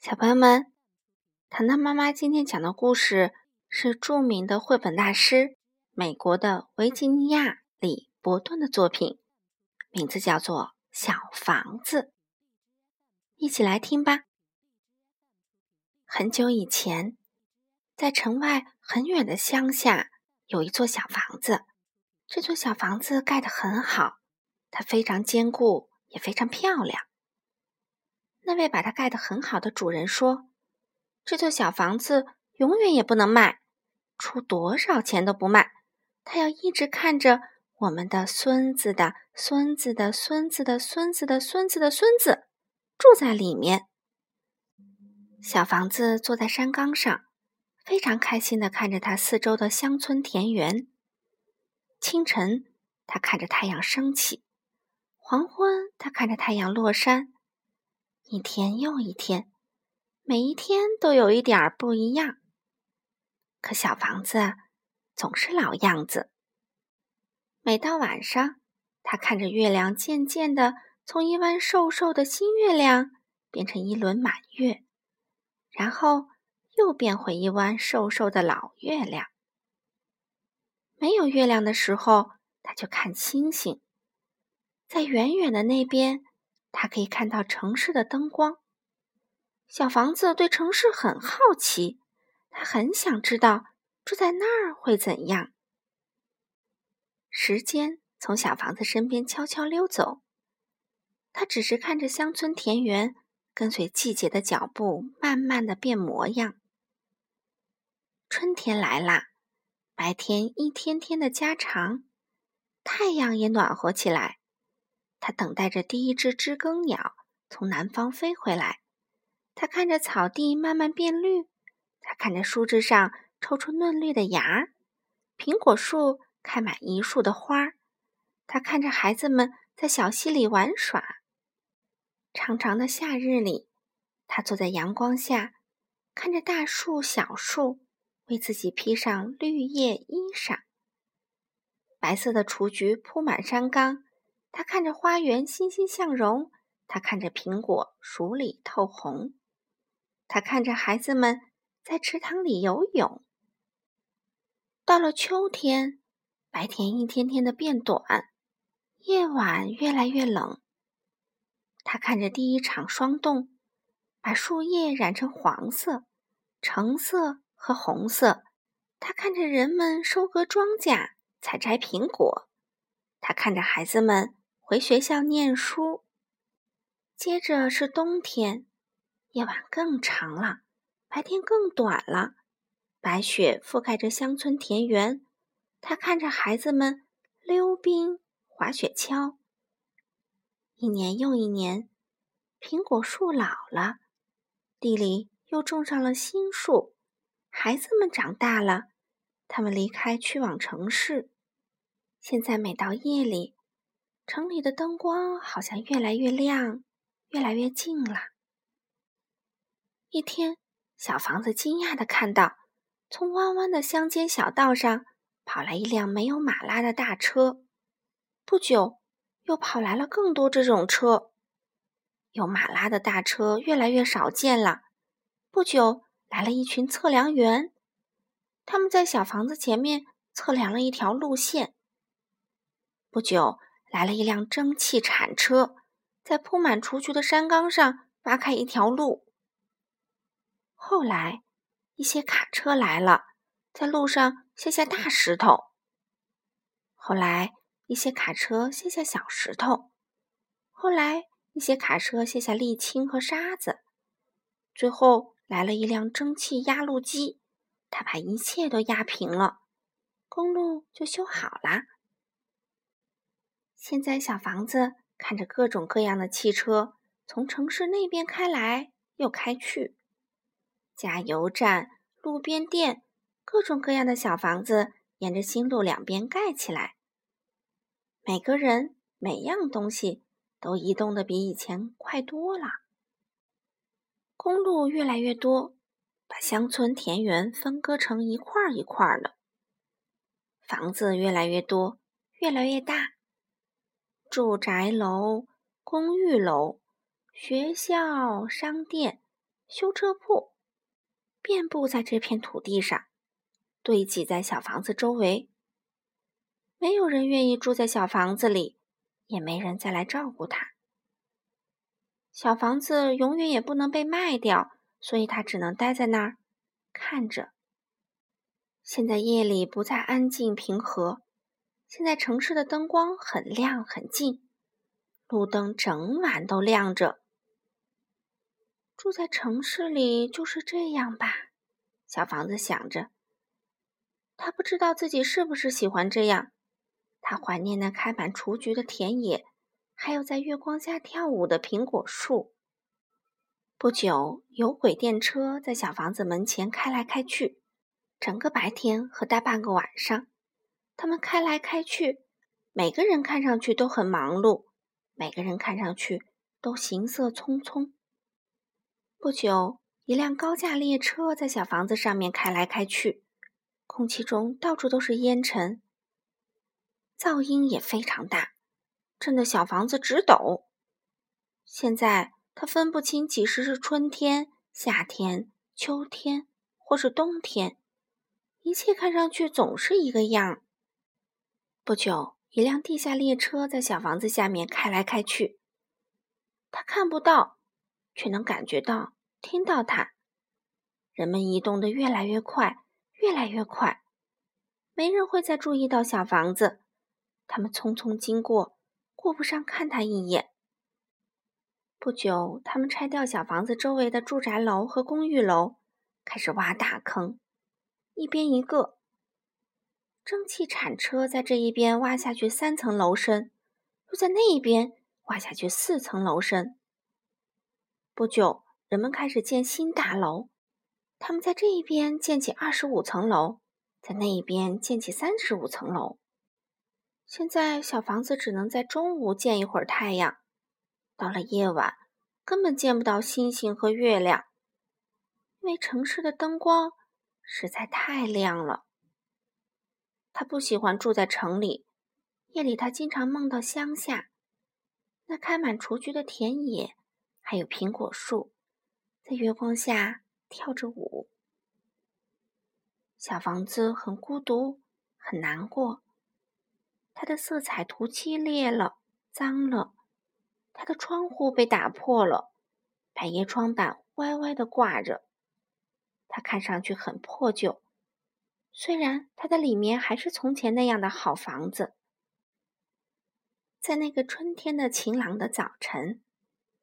小朋友们，糖糖妈妈今天讲的故事是著名的绘本大师美国的维吉尼亚·里伯顿的作品，名字叫做《小房子》。一起来听吧。很久以前，在城外很远的乡下，有一座小房子。这座小房子盖得很好，它非常坚固，也非常漂亮。那位把它盖得很好的主人说：“这座小房子永远也不能卖，出多少钱都不卖。他要一直看着我们的孙子的孙子的孙子的孙子的孙子的孙子住在里面。”小房子坐在山岗上，非常开心地看着它四周的乡村田园。清晨，他看着太阳升起；黄昏，他看着太阳落山。一天又一天，每一天都有一点儿不一样。可小房子总是老样子。每到晚上，他看着月亮渐渐的从一弯瘦瘦的新月亮变成一轮满月，然后又变回一弯瘦瘦的老月亮。没有月亮的时候，他就看星星，在远远的那边。他可以看到城市的灯光。小房子对城市很好奇，他很想知道住在那儿会怎样。时间从小房子身边悄悄溜走，他只是看着乡村田园，跟随季节的脚步，慢慢的变模样。春天来啦，白天一天天的加长，太阳也暖和起来。他等待着第一只知更鸟从南方飞回来。他看着草地慢慢变绿，他看着树枝上抽出嫩绿的芽儿，苹果树开满一树的花儿。他看着孩子们在小溪里玩耍。长长的夏日里，他坐在阳光下，看着大树、小树为自己披上绿叶衣裳。白色的雏菊铺满山岗。他看着花园欣欣向荣，他看着苹果熟里透红，他看着孩子们在池塘里游泳。到了秋天，白天一天天的变短，夜晚越来越冷。他看着第一场霜冻，把树叶染成黄色、橙色和红色。他看着人们收割庄稼、采摘苹果。他看着孩子们。回学校念书，接着是冬天，夜晚更长了，白天更短了。白雪覆盖着乡村田园，他看着孩子们溜冰、滑雪橇。一年又一年，苹果树老了，地里又种上了新树。孩子们长大了，他们离开，去往城市。现在每到夜里。城里的灯光好像越来越亮，越来越近了。一天，小房子惊讶的看到，从弯弯的乡间小道上跑来一辆没有马拉的大车。不久，又跑来了更多这种车。有马拉的大车越来越少见了。不久，来了一群测量员，他们在小房子前面测量了一条路线。不久。来了一辆蒸汽铲车，在铺满雏菊的山岗上挖开一条路。后来，一些卡车来了，在路上卸下大石头。后来，一些卡车卸下小石头。后来，一些卡车卸下沥青和沙子。最后，来了一辆蒸汽压路机，它把一切都压平了，公路就修好了。现在，小房子看着各种各样的汽车从城市那边开来又开去，加油站、路边店，各种各样的小房子沿着新路两边盖起来。每个人、每样东西都移动的比以前快多了。公路越来越多，把乡村田园分割成一块一块的。房子越来越多，越来越大。住宅楼、公寓楼、学校、商店，修车铺，遍布在这片土地上，堆积在小房子周围。没有人愿意住在小房子里，也没人再来照顾它。小房子永远也不能被卖掉，所以它只能待在那儿看着。现在夜里不再安静平和，现在城市的灯光很亮很近，路灯整晚都亮着。住在城市里就是这样吧，小房子想着。他不知道自己是不是喜欢这样。他怀念那开满雏菊的田野，还有在月光下跳舞的苹果树。不久，有轨电车在小房子门前开来开去，整个白天和大半个晚上，他们开来开去，每个人看上去都很忙碌，每个人看上去都行色匆匆。不久，一辆高架列车在小房子上面开来开去，空气中到处都是烟尘，噪音也非常大，震得小房子直抖。现在他分不清几时是春天、夏天、秋天，或是冬天，一切看上去总是一个样。不久，一辆地下列车在小房子下面开来开去，他看不到。却能感觉到、听到它。人们移动的越来越快，越来越快。没人会再注意到小房子，他们匆匆经过，顾不上看它一眼。不久，他们拆掉小房子周围的住宅楼和公寓楼，开始挖大坑，一边一个。蒸汽铲车在这一边挖下去三层楼深，又在那一边挖下去四层楼深。不久，人们开始建新大楼。他们在这一边建起二十五层楼，在那一边建起三十五层楼。现在，小房子只能在中午见一会儿太阳，到了夜晚，根本见不到星星和月亮，因为城市的灯光实在太亮了。他不喜欢住在城里，夜里他经常梦到乡下，那开满雏菊的田野。还有苹果树，在月光下跳着舞。小房子很孤独，很难过。它的色彩涂漆裂了，脏了。它的窗户被打破了，百叶窗板歪歪的挂着。它看上去很破旧，虽然它的里面还是从前那样的好房子。在那个春天的晴朗的早晨。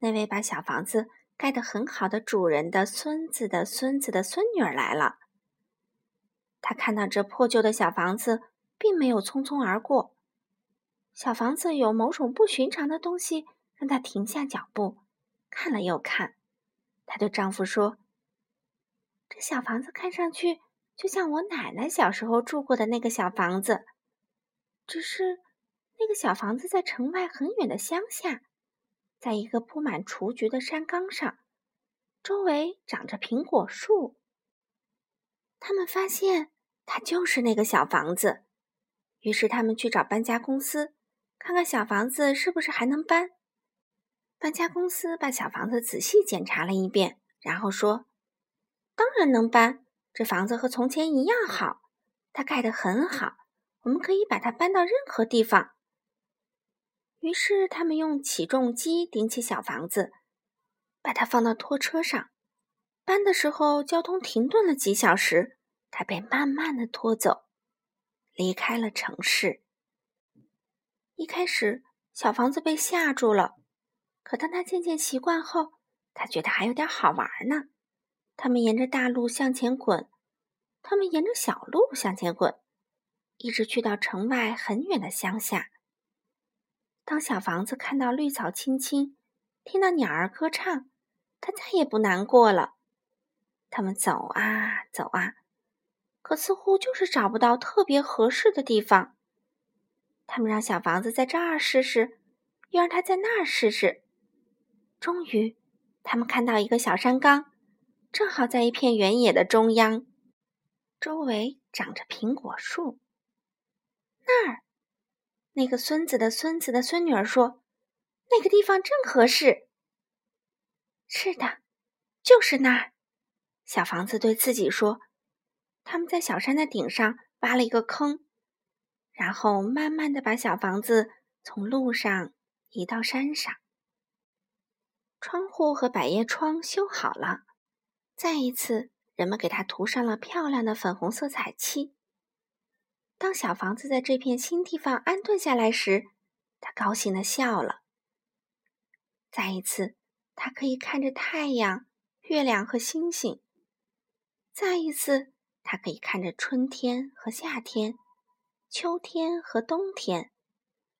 那位把小房子盖得很好的主人的孙子的孙子的孙女儿来了。他看到这破旧的小房子，并没有匆匆而过。小房子有某种不寻常的东西，让他停下脚步，看了又看。她对丈夫说：“这小房子看上去就像我奶奶小时候住过的那个小房子，只是那个小房子在城外很远的乡下。”在一个铺满雏菊的山岗上，周围长着苹果树。他们发现它就是那个小房子，于是他们去找搬家公司，看看小房子是不是还能搬。搬家公司把小房子仔细检查了一遍，然后说：“当然能搬，这房子和从前一样好，它盖得很好，我们可以把它搬到任何地方。”于是，他们用起重机顶起小房子，把它放到拖车上。搬的时候，交通停顿了几小时，它被慢慢的拖走，离开了城市。一开始，小房子被吓住了，可当他渐渐习惯后，他觉得还有点好玩呢。他们沿着大路向前滚，他们沿着小路向前滚，一直去到城外很远的乡下。当小房子看到绿草青青，听到鸟儿歌唱，它再也不难过了。他们走啊走啊，可似乎就是找不到特别合适的地方。他们让小房子在这儿试试，又让它在那儿试试。终于，他们看到一个小山岗，正好在一片原野的中央，周围长着苹果树。那儿。那个孙子的孙子的孙女儿说：“那个地方正合适。”是的，就是那儿。小房子对自己说：“他们在小山的顶上挖了一个坑，然后慢慢的把小房子从路上移到山上。窗户和百叶窗修好了，再一次，人们给它涂上了漂亮的粉红色彩漆。当小房子在这片新地方安顿下来时，他高兴的笑了。再一次，他可以看着太阳。”月亮和星星。再一次，他可以看着春天和夏天，秋天和冬天，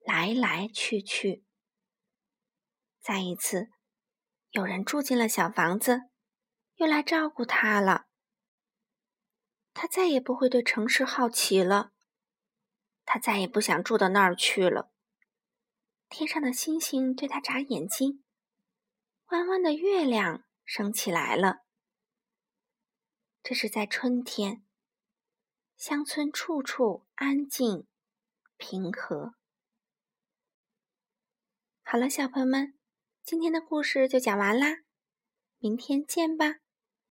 来来去去。再一次，有人住进了小房子，又来照顾他了。他再也不会对城市好奇了，他再也不想住到那儿去了。天上的星星对他眨眼睛，弯弯的月亮。升起来了。这是在春天，乡村处处安静平和。好了，小朋友们，今天的故事就讲完啦，明天见吧。